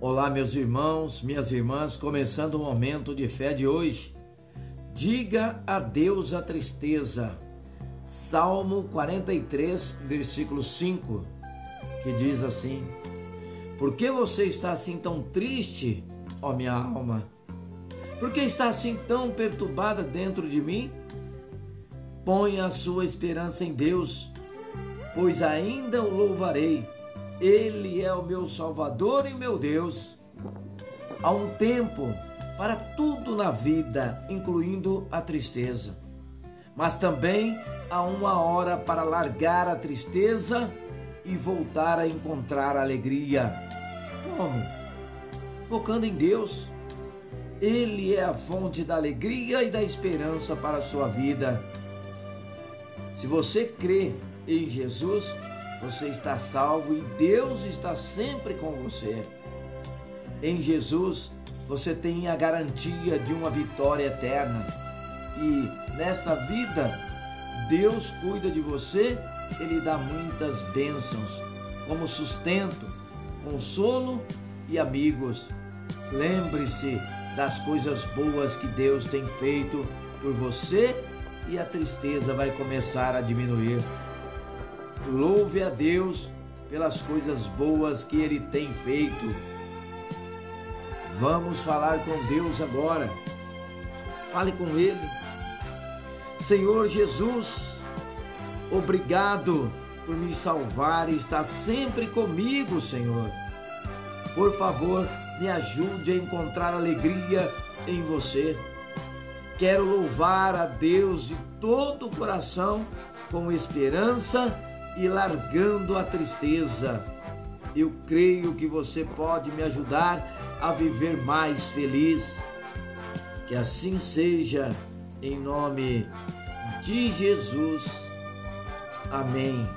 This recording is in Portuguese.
Olá, meus irmãos, minhas irmãs, começando o momento de fé de hoje. Diga adeus à tristeza. Salmo 43, versículo 5, que diz assim: Por que você está assim tão triste, ó minha alma? Por que está assim tão perturbada dentro de mim? Ponha a sua esperança em Deus, pois ainda o louvarei ele é o meu Salvador e meu Deus. Há um tempo para tudo na vida, incluindo a tristeza. Mas também há uma hora para largar a tristeza e voltar a encontrar alegria. Como? Focando em Deus. Ele é a fonte da alegria e da esperança para a sua vida. Se você crê em Jesus, você está salvo e Deus está sempre com você. Em Jesus, você tem a garantia de uma vitória eterna. E nesta vida, Deus cuida de você, Ele dá muitas bênçãos, como sustento, consolo e amigos. Lembre-se das coisas boas que Deus tem feito por você e a tristeza vai começar a diminuir. Louve a Deus pelas coisas boas que Ele tem feito. Vamos falar com Deus agora. Fale com Ele. Senhor Jesus, obrigado por me salvar e estar sempre comigo, Senhor. Por favor, me ajude a encontrar alegria em você. Quero louvar a Deus de todo o coração com esperança e largando a tristeza. Eu creio que você pode me ajudar a viver mais feliz. Que assim seja, em nome de Jesus. Amém.